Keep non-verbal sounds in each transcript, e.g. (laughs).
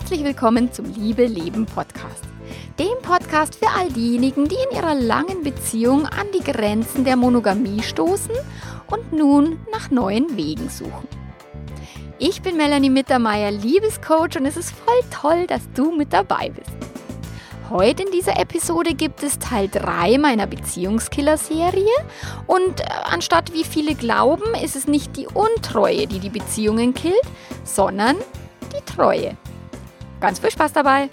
Herzlich willkommen zum Liebe Leben Podcast. Dem Podcast für all diejenigen, die in ihrer langen Beziehung an die Grenzen der Monogamie stoßen und nun nach neuen Wegen suchen. Ich bin Melanie Mittermeier, Liebescoach und es ist voll toll, dass du mit dabei bist. Heute in dieser Episode gibt es Teil 3 meiner Beziehungskiller-Serie und äh, anstatt wie viele glauben, ist es nicht die Untreue, die die Beziehungen killt, sondern die Treue. Ganz viel Spaß dabei!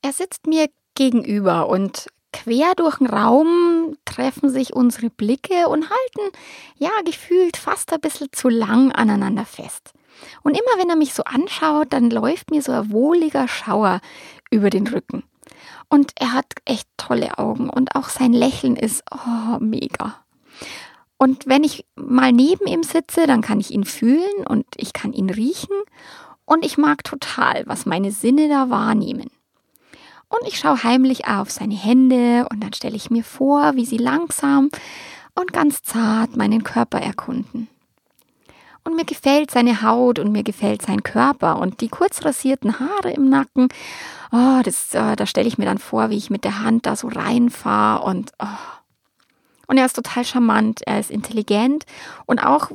Er sitzt mir gegenüber und quer durch den Raum treffen sich unsere Blicke und halten, ja, gefühlt fast ein bisschen zu lang aneinander fest. Und immer wenn er mich so anschaut, dann läuft mir so ein wohliger Schauer über den Rücken. Und er hat echt tolle Augen und auch sein Lächeln ist oh, mega. Und wenn ich mal neben ihm sitze, dann kann ich ihn fühlen und ich kann ihn riechen und ich mag total, was meine Sinne da wahrnehmen. Und ich schaue heimlich auf seine Hände und dann stelle ich mir vor, wie sie langsam und ganz zart meinen Körper erkunden. Und mir gefällt seine Haut und mir gefällt sein Körper und die kurz rasierten Haare im Nacken. Oh, das, äh, da stelle ich mir dann vor, wie ich mit der Hand da so reinfahre und oh. Und er ist total charmant, er ist intelligent und auch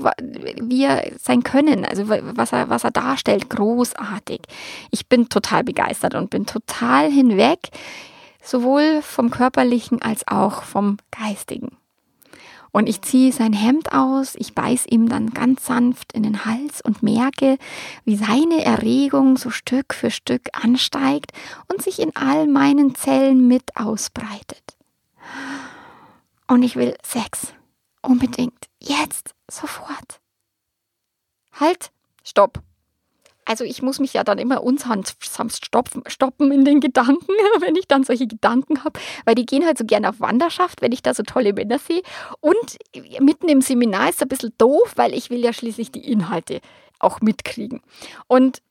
wie er sein Können, also was er, was er darstellt, großartig. Ich bin total begeistert und bin total hinweg, sowohl vom körperlichen als auch vom geistigen. Und ich ziehe sein Hemd aus, ich beiß ihm dann ganz sanft in den Hals und merke, wie seine Erregung so Stück für Stück ansteigt und sich in all meinen Zellen mit ausbreitet. Und ich will Sex. Unbedingt. Jetzt. Sofort. Halt. Stopp. Also ich muss mich ja dann immer unsanft stoppen, in den Gedanken, (laughs) wenn ich dann solche Gedanken habe, weil die gehen halt so gerne auf Wanderschaft, wenn ich da so tolle Männer sehe. Und mitten im Seminar ist es ein bisschen doof, weil ich will ja schließlich die Inhalte auch mitkriegen. Und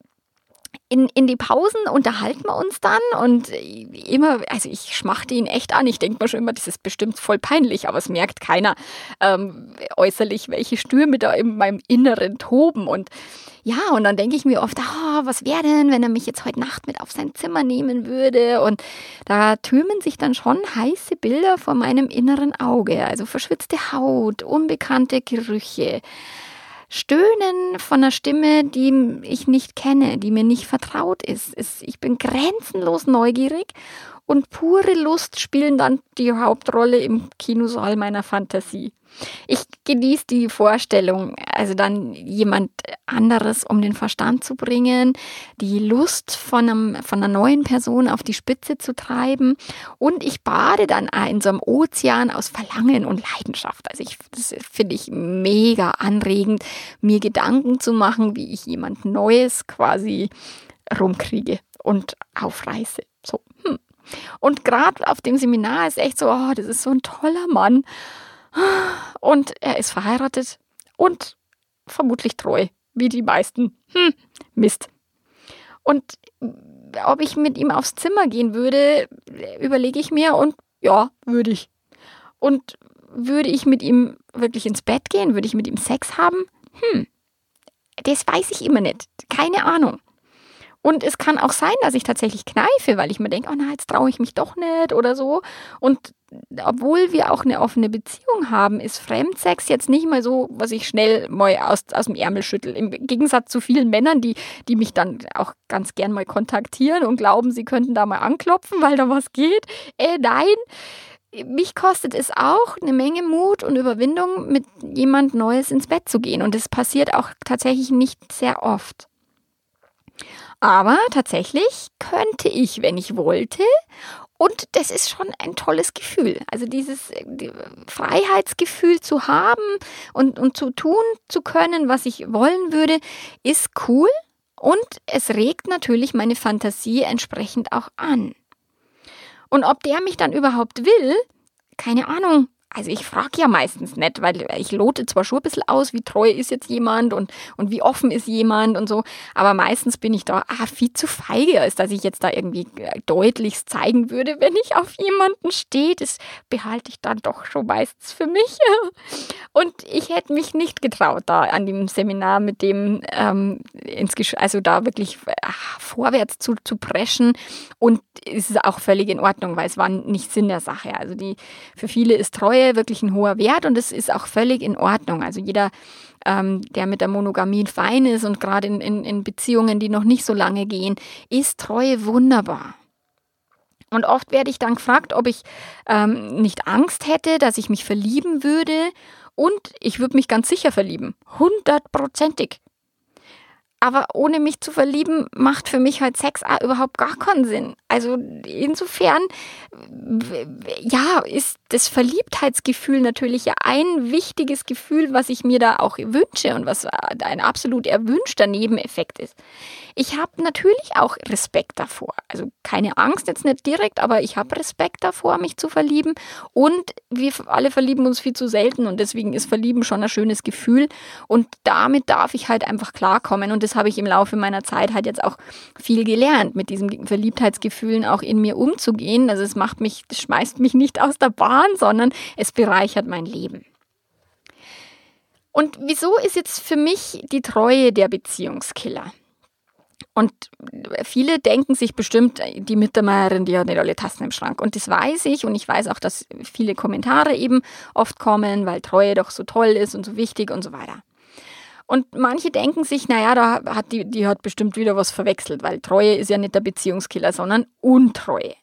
in, in die Pausen unterhalten wir uns dann und immer, also ich schmachte ihn echt an. Ich denke mir schon immer, das ist bestimmt voll peinlich, aber es merkt keiner ähm, äußerlich, welche Stürme da in meinem Inneren toben. Und ja, und dann denke ich mir oft, oh, was wäre denn, wenn er mich jetzt heute Nacht mit auf sein Zimmer nehmen würde? Und da türmen sich dann schon heiße Bilder vor meinem inneren Auge. Also verschwitzte Haut, unbekannte Gerüche. Stöhnen von einer Stimme, die ich nicht kenne, die mir nicht vertraut ist. Ich bin grenzenlos neugierig und pure Lust spielen dann die Hauptrolle im Kinosaal meiner Fantasie. Ich genieße die Vorstellung, also dann jemand anderes um den Verstand zu bringen, die Lust von, einem, von einer neuen Person auf die Spitze zu treiben und ich bade dann in so einem Ozean aus Verlangen und Leidenschaft. Also ich, das finde ich mega anregend, mir Gedanken zu machen, wie ich jemand Neues quasi rumkriege und aufreiße. So, hm. Und gerade auf dem Seminar ist echt so, oh, das ist so ein toller Mann. Und er ist verheiratet und vermutlich treu, wie die meisten. Hm, Mist. Und ob ich mit ihm aufs Zimmer gehen würde, überlege ich mir und ja, würde ich. Und würde ich mit ihm wirklich ins Bett gehen? Würde ich mit ihm Sex haben? Hm, das weiß ich immer nicht. Keine Ahnung. Und es kann auch sein, dass ich tatsächlich kneife, weil ich mir denke, oh nein, jetzt traue ich mich doch nicht oder so. Und obwohl wir auch eine offene Beziehung haben, ist Fremdsex jetzt nicht mal so, was ich schnell mal aus, aus dem Ärmel schüttel. Im Gegensatz zu vielen Männern, die, die mich dann auch ganz gern mal kontaktieren und glauben, sie könnten da mal anklopfen, weil da was geht. Äh, nein. Mich kostet es auch eine Menge Mut und Überwindung, mit jemand Neues ins Bett zu gehen. Und es passiert auch tatsächlich nicht sehr oft. Aber tatsächlich könnte ich, wenn ich wollte. Und das ist schon ein tolles Gefühl. Also dieses die Freiheitsgefühl zu haben und, und zu tun zu können, was ich wollen würde, ist cool. Und es regt natürlich meine Fantasie entsprechend auch an. Und ob der mich dann überhaupt will, keine Ahnung. Also ich frage ja meistens nicht, weil ich lote zwar schon ein bisschen aus, wie treu ist jetzt jemand und, und wie offen ist jemand und so, aber meistens bin ich da ah, viel zu feige, als dass ich jetzt da irgendwie äh, deutlich zeigen würde, wenn ich auf jemanden stehe. Das behalte ich dann doch schon meistens für mich. (laughs) Und ich hätte mich nicht getraut, da an dem Seminar mit dem ähm, ins also da wirklich ach, vorwärts zu, zu preschen. Und es ist auch völlig in Ordnung, weil es war nicht Sinn der Sache. Also die für viele ist Treue wirklich ein hoher Wert und es ist auch völlig in Ordnung. Also jeder, ähm, der mit der Monogamie fein ist und gerade in, in, in Beziehungen, die noch nicht so lange gehen, ist Treue wunderbar. Und oft werde ich dann gefragt, ob ich ähm, nicht Angst hätte, dass ich mich verlieben würde und ich würde mich ganz sicher verlieben. Hundertprozentig. Aber ohne mich zu verlieben, macht für mich halt Sex überhaupt gar keinen Sinn. Also insofern, ja, ist das Verliebtheitsgefühl natürlich ja ein wichtiges Gefühl, was ich mir da auch wünsche und was ein absolut erwünschter Nebeneffekt ist. Ich habe natürlich auch Respekt davor. Also keine Angst jetzt nicht direkt, aber ich habe Respekt davor, mich zu verlieben. Und wir alle verlieben uns viel zu selten und deswegen ist Verlieben schon ein schönes Gefühl. Und damit darf ich halt einfach klarkommen. Und das habe ich im Laufe meiner Zeit halt jetzt auch viel gelernt, mit diesen Verliebtheitsgefühlen auch in mir umzugehen. Also es macht mich, schmeißt mich nicht aus der Bahn, sondern es bereichert mein Leben. Und wieso ist jetzt für mich die Treue der Beziehungskiller? Und viele denken sich bestimmt, die Mittermeierin, die hat nicht alle Tassen im Schrank. Und das weiß ich. Und ich weiß auch, dass viele Kommentare eben oft kommen, weil Treue doch so toll ist und so wichtig und so weiter. Und manche denken sich, naja, da hat die, die hat bestimmt wieder was verwechselt, weil Treue ist ja nicht der Beziehungskiller, sondern Untreue.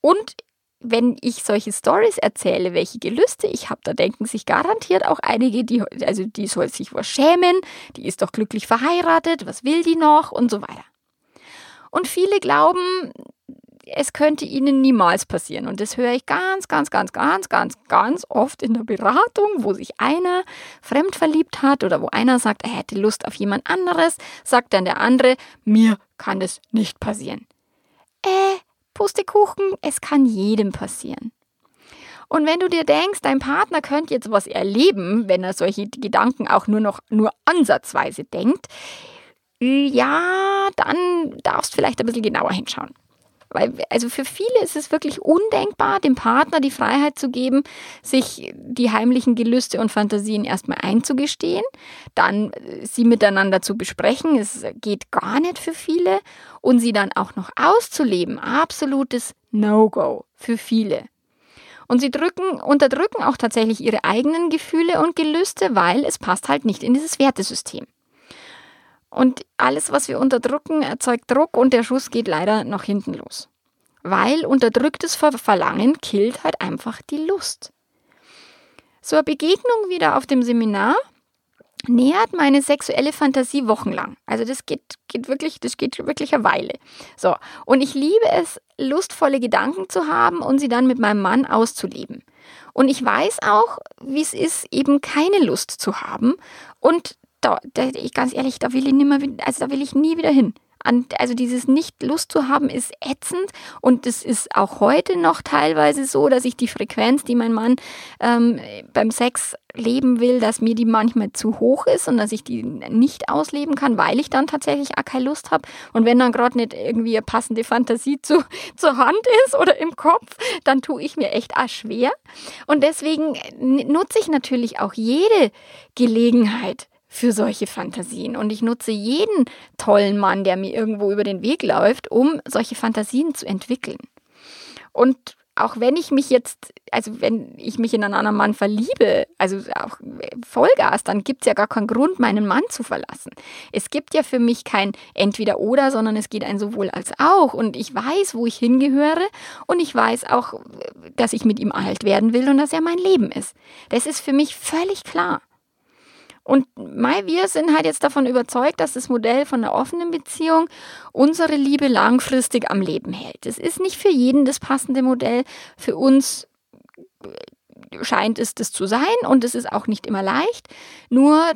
Und wenn ich solche Stories erzähle, welche Gelüste ich habe, da denken sich garantiert auch einige, die, also die soll sich was schämen, die ist doch glücklich verheiratet, was will die noch und so weiter. Und viele glauben, es könnte ihnen niemals passieren. Und das höre ich ganz, ganz, ganz, ganz, ganz, ganz oft in der Beratung, wo sich einer fremd verliebt hat oder wo einer sagt, er hätte Lust auf jemand anderes, sagt dann der andere, mir kann das nicht passieren. Äh, Pustekuchen, es kann jedem passieren. Und wenn du dir denkst, dein Partner könnte jetzt was erleben, wenn er solche Gedanken auch nur noch nur ansatzweise denkt, ja, dann darfst du vielleicht ein bisschen genauer hinschauen. Weil, also für viele ist es wirklich undenkbar, dem Partner die Freiheit zu geben, sich die heimlichen Gelüste und Fantasien erstmal einzugestehen, dann äh, sie miteinander zu besprechen. Es geht gar nicht für viele. Und sie dann auch noch auszuleben. Absolutes No-Go für viele. Und sie drücken, unterdrücken auch tatsächlich ihre eigenen Gefühle und Gelüste, weil es passt halt nicht in dieses Wertesystem. Und alles, was wir unterdrücken, erzeugt Druck und der Schuss geht leider nach hinten los. Weil unterdrücktes Verlangen killt halt einfach die Lust. So eine Begegnung wieder auf dem Seminar nähert meine sexuelle Fantasie wochenlang. Also das geht, geht wirklich, das geht wirklich eine Weile. So. Und ich liebe es, lustvolle Gedanken zu haben und sie dann mit meinem Mann auszuleben. Und ich weiß auch, wie es ist, eben keine Lust zu haben und da, da ich ganz ehrlich, da will ich nimmer, also da will ich nie wieder hin. Also dieses Nicht-Lust zu haben ist ätzend und es ist auch heute noch teilweise so, dass ich die Frequenz, die mein Mann ähm, beim Sex leben will, dass mir die manchmal zu hoch ist und dass ich die nicht ausleben kann, weil ich dann tatsächlich auch keine Lust habe. Und wenn dann gerade nicht irgendwie eine passende Fantasie zu, (laughs) zur Hand ist oder im Kopf, dann tue ich mir echt auch schwer. Und deswegen nutze ich natürlich auch jede Gelegenheit, für solche Fantasien. Und ich nutze jeden tollen Mann, der mir irgendwo über den Weg läuft, um solche Fantasien zu entwickeln. Und auch wenn ich mich jetzt, also wenn ich mich in einen anderen Mann verliebe, also auch Vollgas, dann gibt es ja gar keinen Grund, meinen Mann zu verlassen. Es gibt ja für mich kein Entweder-Oder, sondern es geht ein sowohl als auch. Und ich weiß, wo ich hingehöre und ich weiß auch, dass ich mit ihm alt werden will und dass er mein Leben ist. Das ist für mich völlig klar. Und Mai, wir sind halt jetzt davon überzeugt, dass das Modell von einer offenen Beziehung unsere Liebe langfristig am Leben hält. Es ist nicht für jeden das passende Modell. Für uns scheint es das zu sein und es ist auch nicht immer leicht. Nur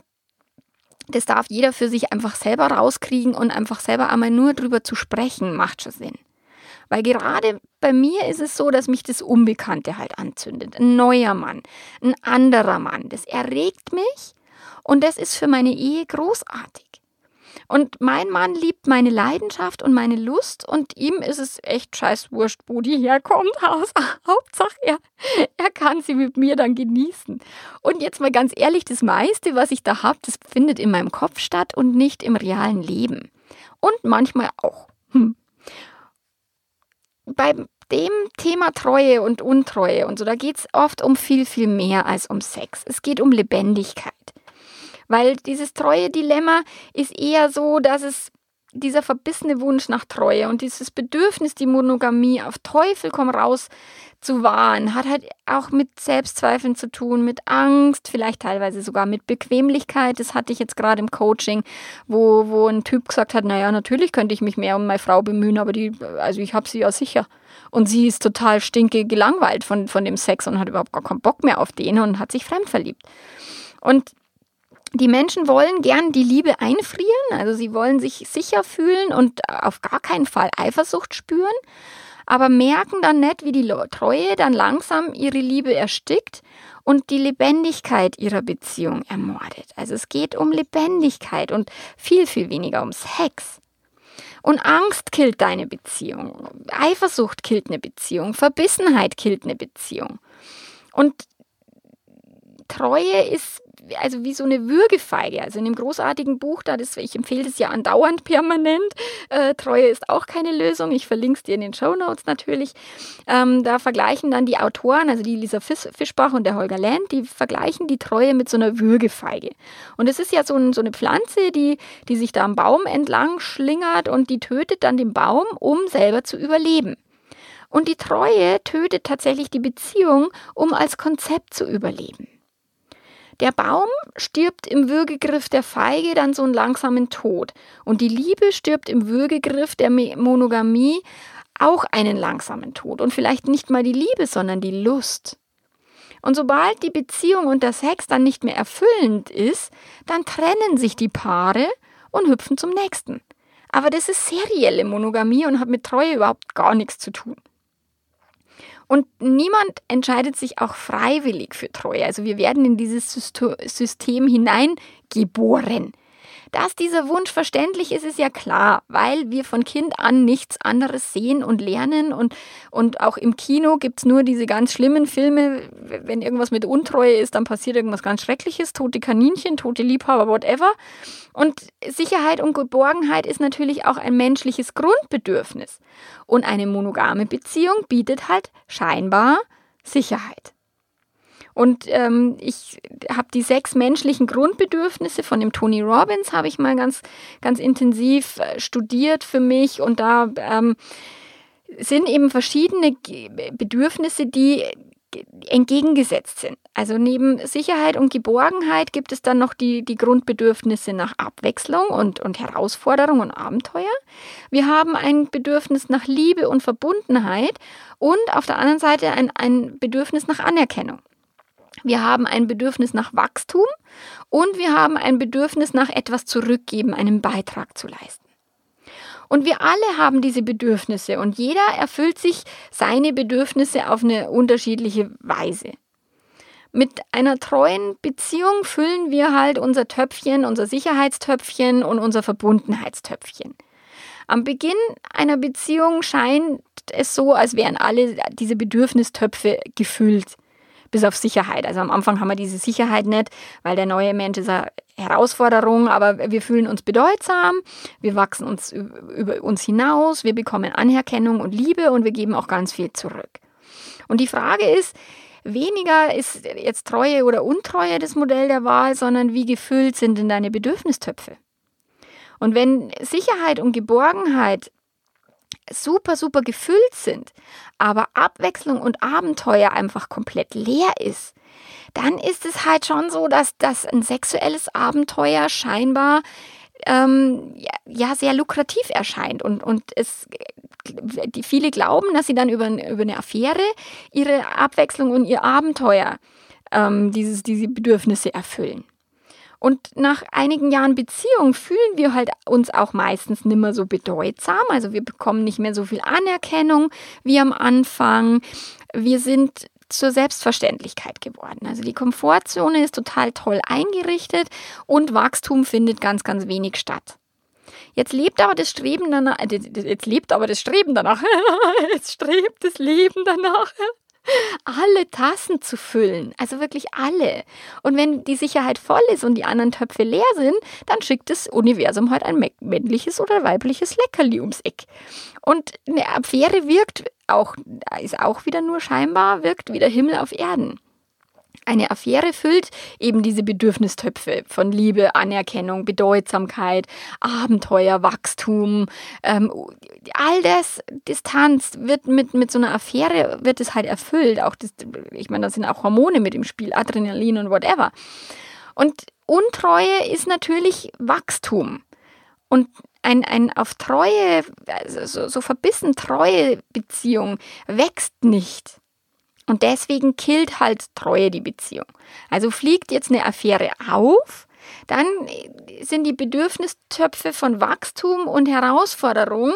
das darf jeder für sich einfach selber rauskriegen und einfach selber einmal nur drüber zu sprechen, macht schon Sinn. Weil gerade bei mir ist es so, dass mich das Unbekannte halt anzündet. Ein neuer Mann, ein anderer Mann. Das erregt mich und das ist für meine Ehe großartig. Und mein Mann liebt meine Leidenschaft und meine Lust und ihm ist es echt scheiß wurscht, wo die herkommt. (laughs) Hauptsache, er, er kann sie mit mir dann genießen. Und jetzt mal ganz ehrlich, das meiste, was ich da habe, das findet in meinem Kopf statt und nicht im realen Leben. Und manchmal auch. Hm. Bei dem Thema Treue und Untreue und so, da geht es oft um viel, viel mehr als um Sex. Es geht um Lebendigkeit. Weil dieses Treue-Dilemma ist eher so, dass es dieser verbissene Wunsch nach Treue und dieses Bedürfnis, die Monogamie auf Teufel komm raus zu wahren, hat halt auch mit Selbstzweifeln zu tun, mit Angst, vielleicht teilweise sogar mit Bequemlichkeit. Das hatte ich jetzt gerade im Coaching, wo, wo ein Typ gesagt hat, naja, natürlich könnte ich mich mehr um meine Frau bemühen, aber die, also ich habe sie ja sicher. Und sie ist total stinke gelangweilt von, von dem Sex und hat überhaupt gar keinen Bock mehr auf den und hat sich fremd verliebt. Und die Menschen wollen gern die Liebe einfrieren, also sie wollen sich sicher fühlen und auf gar keinen Fall Eifersucht spüren, aber merken dann nicht, wie die Treue dann langsam ihre Liebe erstickt und die Lebendigkeit ihrer Beziehung ermordet. Also es geht um Lebendigkeit und viel, viel weniger um Sex. Und Angst killt deine Beziehung, Eifersucht killt eine Beziehung, Verbissenheit killt eine Beziehung. Und Treue ist also wie so eine Würgefeige. Also in dem großartigen Buch, da das, ich empfehle das ja andauernd permanent. Äh, Treue ist auch keine Lösung. Ich verlinke es dir in den Show Notes natürlich. Ähm, da vergleichen dann die Autoren, also die Lisa Fischbach und der Holger Land, die vergleichen die Treue mit so einer Würgefeige. Und es ist ja so, ein, so eine Pflanze, die, die sich da am Baum entlang schlingert und die tötet dann den Baum, um selber zu überleben. Und die Treue tötet tatsächlich die Beziehung, um als Konzept zu überleben. Der Baum stirbt im Würgegriff der Feige dann so einen langsamen Tod. Und die Liebe stirbt im Würgegriff der Monogamie auch einen langsamen Tod. Und vielleicht nicht mal die Liebe, sondern die Lust. Und sobald die Beziehung und der Sex dann nicht mehr erfüllend ist, dann trennen sich die Paare und hüpfen zum nächsten. Aber das ist serielle Monogamie und hat mit Treue überhaupt gar nichts zu tun. Und niemand entscheidet sich auch freiwillig für Treue. Also wir werden in dieses System hineingeboren. Dass dieser Wunsch verständlich ist, ist ja klar, weil wir von Kind an nichts anderes sehen und lernen und, und auch im Kino gibt es nur diese ganz schlimmen Filme, wenn irgendwas mit Untreue ist, dann passiert irgendwas ganz Schreckliches, tote Kaninchen, tote Liebhaber, whatever. Und Sicherheit und Geborgenheit ist natürlich auch ein menschliches Grundbedürfnis. Und eine monogame Beziehung bietet halt scheinbar Sicherheit. Und ähm, ich habe die sechs menschlichen Grundbedürfnisse von dem Tony Robbins, habe ich mal ganz, ganz intensiv äh, studiert für mich. Und da ähm, sind eben verschiedene Bedürfnisse, die entgegengesetzt sind. Also neben Sicherheit und Geborgenheit gibt es dann noch die, die Grundbedürfnisse nach Abwechslung und, und Herausforderung und Abenteuer. Wir haben ein Bedürfnis nach Liebe und Verbundenheit und auf der anderen Seite ein, ein Bedürfnis nach Anerkennung. Wir haben ein Bedürfnis nach Wachstum und wir haben ein Bedürfnis nach etwas zurückgeben, einen Beitrag zu leisten. Und wir alle haben diese Bedürfnisse und jeder erfüllt sich seine Bedürfnisse auf eine unterschiedliche Weise. Mit einer treuen Beziehung füllen wir halt unser Töpfchen, unser Sicherheitstöpfchen und unser Verbundenheitstöpfchen. Am Beginn einer Beziehung scheint es so, als wären alle diese Bedürfnistöpfe gefüllt bis auf Sicherheit. Also am Anfang haben wir diese Sicherheit nicht, weil der neue Mensch ist eine Herausforderung, aber wir fühlen uns bedeutsam, wir wachsen uns über uns hinaus, wir bekommen Anerkennung und Liebe und wir geben auch ganz viel zurück. Und die Frage ist, weniger ist jetzt Treue oder Untreue das Modell der Wahl, sondern wie gefüllt sind denn deine Bedürfnistöpfe? Und wenn Sicherheit und Geborgenheit super, super gefüllt sind, aber Abwechslung und Abenteuer einfach komplett leer ist, dann ist es halt schon so, dass, dass ein sexuelles Abenteuer scheinbar ähm, ja, ja, sehr lukrativ erscheint. Und, und es, die, viele glauben, dass sie dann über, über eine Affäre ihre Abwechslung und ihr Abenteuer, ähm, dieses, diese Bedürfnisse erfüllen. Und nach einigen Jahren Beziehung fühlen wir halt uns auch meistens nimmer so bedeutsam. Also wir bekommen nicht mehr so viel Anerkennung wie am Anfang. Wir sind zur Selbstverständlichkeit geworden. Also die Komfortzone ist total toll eingerichtet und Wachstum findet ganz, ganz wenig statt. Jetzt lebt aber das Streben danach, äh, jetzt lebt aber das Streben danach, (laughs) jetzt strebt das Leben danach, alle Tassen zu füllen. Also wirklich alle. Und wenn die Sicherheit voll ist und die anderen Töpfe leer sind, dann schickt das Universum halt ein männliches oder weibliches Leckerli ums Eck. Und eine Affäre wirkt auch, ist auch wieder nur scheinbar, wirkt wie der Himmel auf Erden. Eine Affäre füllt eben diese Bedürfnistöpfe von Liebe, Anerkennung, Bedeutsamkeit, Abenteuer, Wachstum, ähm, all das, Distanz wird mit, mit so einer Affäre wird es halt erfüllt. Auch das, ich meine, da sind auch Hormone mit im Spiel, Adrenalin und whatever. Und Untreue ist natürlich Wachstum. Und ein, ein auf Treue, also so, so verbissen treue Beziehung wächst nicht. Und deswegen killt halt Treue die Beziehung. Also fliegt jetzt eine Affäre auf, dann sind die Bedürfnistöpfe von Wachstum und Herausforderung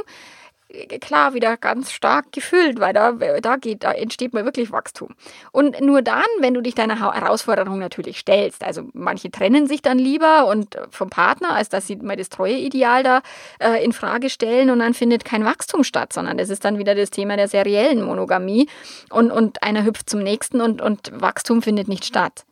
klar wieder ganz stark gefüllt, weil da, da geht, da entsteht mal wirklich Wachstum. Und nur dann, wenn du dich deiner Herausforderung natürlich stellst, also manche trennen sich dann lieber und äh, vom Partner, als dass sie mal das Treueideal da äh, in Frage stellen und dann findet kein Wachstum statt, sondern das ist dann wieder das Thema der seriellen Monogamie und, und einer hüpft zum nächsten und, und Wachstum findet nicht statt.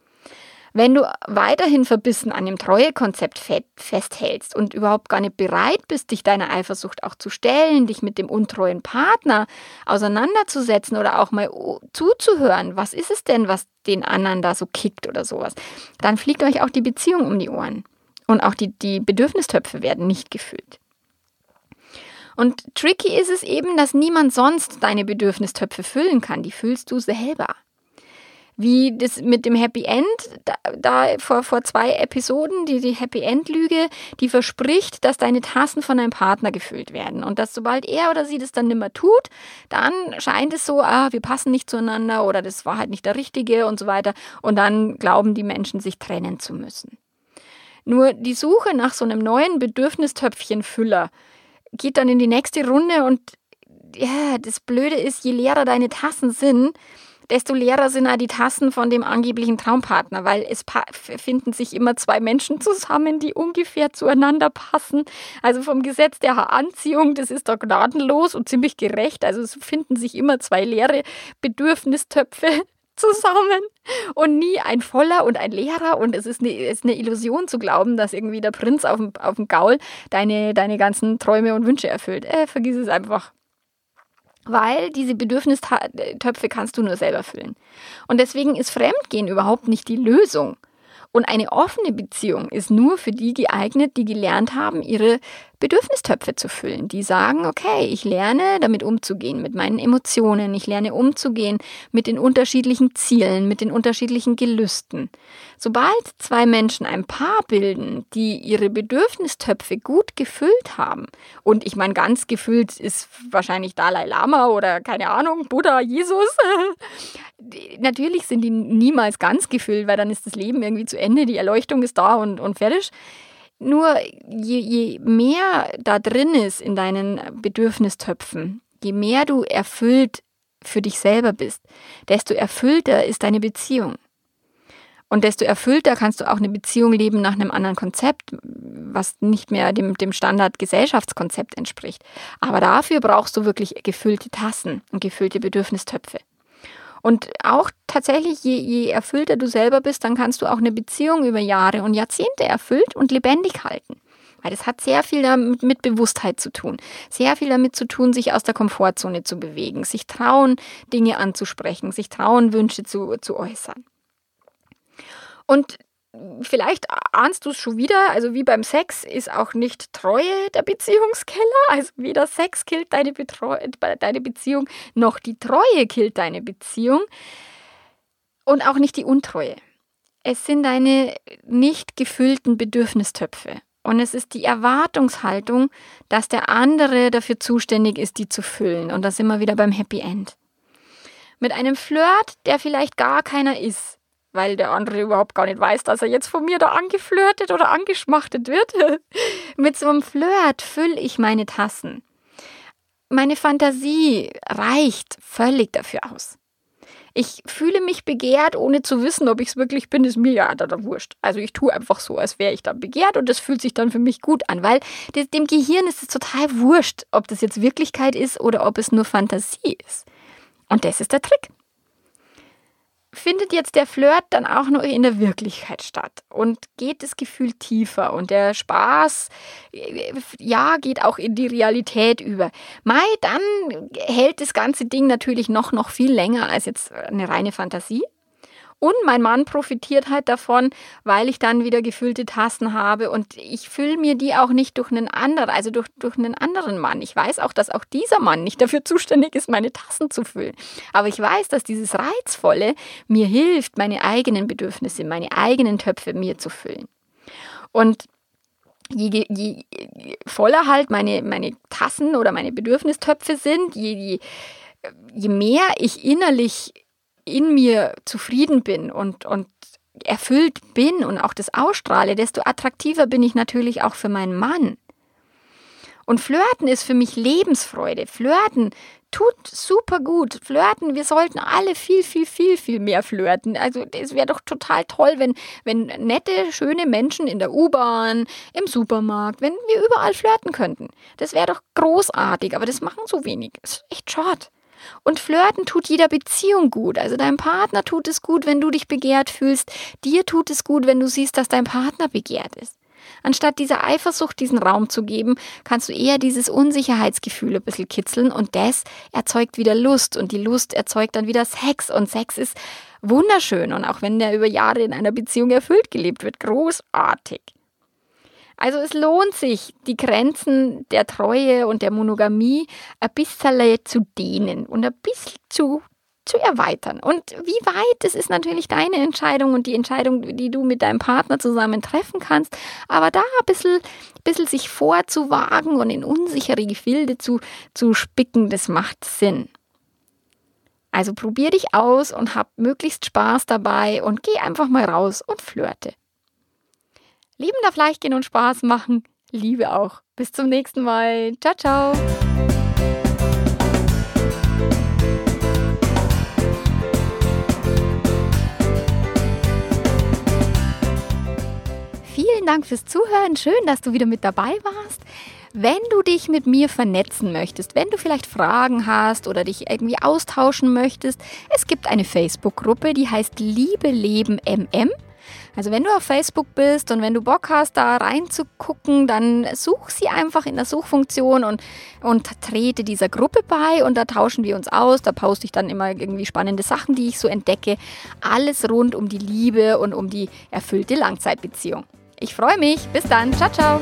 Wenn du weiterhin verbissen an dem Treuekonzept festhältst und überhaupt gar nicht bereit bist, dich deiner Eifersucht auch zu stellen, dich mit dem untreuen Partner auseinanderzusetzen oder auch mal zuzuhören, was ist es denn, was den anderen da so kickt oder sowas, dann fliegt euch auch die Beziehung um die Ohren. Und auch die, die Bedürfnistöpfe werden nicht gefüllt. Und tricky ist es eben, dass niemand sonst deine Bedürfnistöpfe füllen kann. Die füllst du selber wie das mit dem Happy End, da, da vor, vor zwei Episoden, die, die Happy End-Lüge, die verspricht, dass deine Tassen von deinem Partner gefüllt werden. Und dass sobald er oder sie das dann nimmer tut, dann scheint es so, ah, wir passen nicht zueinander oder das war halt nicht der Richtige und so weiter. Und dann glauben die Menschen, sich trennen zu müssen. Nur die Suche nach so einem neuen Bedürfnistöpfchenfüller geht dann in die nächste Runde und ja, das Blöde ist, je leerer deine Tassen sind, desto leerer sind auch die Tassen von dem angeblichen Traumpartner, weil es finden sich immer zwei Menschen zusammen, die ungefähr zueinander passen. Also vom Gesetz der Anziehung, das ist da gnadenlos und ziemlich gerecht. Also es finden sich immer zwei leere Bedürfnistöpfe (laughs) zusammen und nie ein voller und ein leerer. Und es ist eine, ist eine Illusion zu glauben, dass irgendwie der Prinz auf dem, auf dem Gaul deine, deine ganzen Träume und Wünsche erfüllt. Äh, vergiss es einfach weil diese Bedürfnistöpfe kannst du nur selber füllen. Und deswegen ist Fremdgehen überhaupt nicht die Lösung. Und eine offene Beziehung ist nur für die geeignet, die gelernt haben, ihre Bedürfnistöpfe zu füllen, die sagen, okay, ich lerne damit umzugehen, mit meinen Emotionen, ich lerne umzugehen mit den unterschiedlichen Zielen, mit den unterschiedlichen Gelüsten. Sobald zwei Menschen ein Paar bilden, die ihre Bedürfnistöpfe gut gefüllt haben, und ich meine, ganz gefüllt ist wahrscheinlich Dalai Lama oder keine Ahnung, Buddha, Jesus, (laughs) natürlich sind die niemals ganz gefüllt, weil dann ist das Leben irgendwie zu Ende, die Erleuchtung ist da und, und fertig. Nur je, je mehr da drin ist in deinen Bedürfnistöpfen, je mehr du erfüllt für dich selber bist, desto erfüllter ist deine Beziehung. Und desto erfüllter kannst du auch eine Beziehung leben nach einem anderen Konzept, was nicht mehr dem, dem Standard-Gesellschaftskonzept entspricht. Aber dafür brauchst du wirklich gefüllte Tassen und gefüllte Bedürfnistöpfe. Und auch tatsächlich, je, je erfüllter du selber bist, dann kannst du auch eine Beziehung über Jahre und Jahrzehnte erfüllt und lebendig halten. Weil das hat sehr viel damit mit Bewusstheit zu tun. Sehr viel damit zu tun, sich aus der Komfortzone zu bewegen, sich trauen, Dinge anzusprechen, sich trauen, Wünsche zu, zu äußern. Und vielleicht ahnst du es schon wieder, also wie beim Sex ist auch nicht Treue der Beziehungskeller. Also weder Sex killt deine, Betreu deine Beziehung, noch die Treue killt deine Beziehung. Und auch nicht die Untreue. Es sind deine nicht gefüllten Bedürfnistöpfe. Und es ist die Erwartungshaltung, dass der andere dafür zuständig ist, die zu füllen. Und da sind wir wieder beim Happy End. Mit einem Flirt, der vielleicht gar keiner ist, weil der andere überhaupt gar nicht weiß, dass er jetzt von mir da angeflirtet oder angeschmachtet wird. (laughs) Mit so einem Flirt fülle ich meine Tassen. Meine Fantasie reicht völlig dafür aus. Ich fühle mich begehrt, ohne zu wissen, ob ich es wirklich bin, ist mir ja da, wurscht. Also ich tue einfach so, als wäre ich dann begehrt und das fühlt sich dann für mich gut an, weil dem Gehirn ist es total wurscht, ob das jetzt Wirklichkeit ist oder ob es nur Fantasie ist. Und das ist der Trick findet jetzt der Flirt dann auch noch in der Wirklichkeit statt und geht das Gefühl tiefer und der Spaß, ja, geht auch in die Realität über. Mai, dann hält das ganze Ding natürlich noch, noch viel länger als jetzt eine reine Fantasie. Und mein Mann profitiert halt davon, weil ich dann wieder gefüllte Tassen habe und ich fülle mir die auch nicht durch einen anderen, also durch, durch einen anderen Mann. Ich weiß auch, dass auch dieser Mann nicht dafür zuständig ist, meine Tassen zu füllen. Aber ich weiß, dass dieses Reizvolle mir hilft, meine eigenen Bedürfnisse, meine eigenen Töpfe mir zu füllen. Und Je, je, je, voller halt meine, meine Tassen oder meine Bedürfnistöpfe sind, je, je, je mehr ich innerlich in mir zufrieden bin und, und erfüllt bin und auch das ausstrahle, desto attraktiver bin ich natürlich auch für meinen Mann. Und Flirten ist für mich Lebensfreude. Flirten tut super gut. Flirten, wir sollten alle viel, viel, viel, viel mehr flirten. Also es wäre doch total toll, wenn, wenn nette, schöne Menschen in der U-Bahn, im Supermarkt, wenn wir überall flirten könnten. Das wäre doch großartig, aber das machen so wenig. Das ist echt schade. Und Flirten tut jeder Beziehung gut. Also deinem Partner tut es gut, wenn du dich begehrt fühlst. Dir tut es gut, wenn du siehst, dass dein Partner begehrt ist. Anstatt dieser Eifersucht diesen Raum zu geben, kannst du eher dieses Unsicherheitsgefühl ein bisschen kitzeln und das erzeugt wieder Lust und die Lust erzeugt dann wieder Sex und Sex ist wunderschön und auch wenn der über Jahre in einer Beziehung erfüllt gelebt wird, großartig. Also es lohnt sich, die Grenzen der Treue und der Monogamie ein bisschen zu dehnen und ein bisschen zu, zu erweitern. Und wie weit, das ist natürlich deine Entscheidung und die Entscheidung, die du mit deinem Partner zusammen treffen kannst. Aber da ein bisschen, bisschen sich vorzuwagen und in unsichere Gefilde zu, zu spicken, das macht Sinn. Also probier dich aus und hab möglichst Spaß dabei und geh einfach mal raus und flirte. Lieben darf leicht gehen und Spaß machen. Liebe auch. Bis zum nächsten Mal. Ciao, ciao. Vielen Dank fürs Zuhören. Schön, dass du wieder mit dabei warst. Wenn du dich mit mir vernetzen möchtest, wenn du vielleicht Fragen hast oder dich irgendwie austauschen möchtest, es gibt eine Facebook-Gruppe, die heißt Liebe Leben MM. Also wenn du auf Facebook bist und wenn du Bock hast, da reinzugucken, dann such sie einfach in der Suchfunktion und, und trete dieser Gruppe bei und da tauschen wir uns aus. Da poste ich dann immer irgendwie spannende Sachen, die ich so entdecke. Alles rund um die Liebe und um die erfüllte Langzeitbeziehung. Ich freue mich. Bis dann. Ciao, ciao.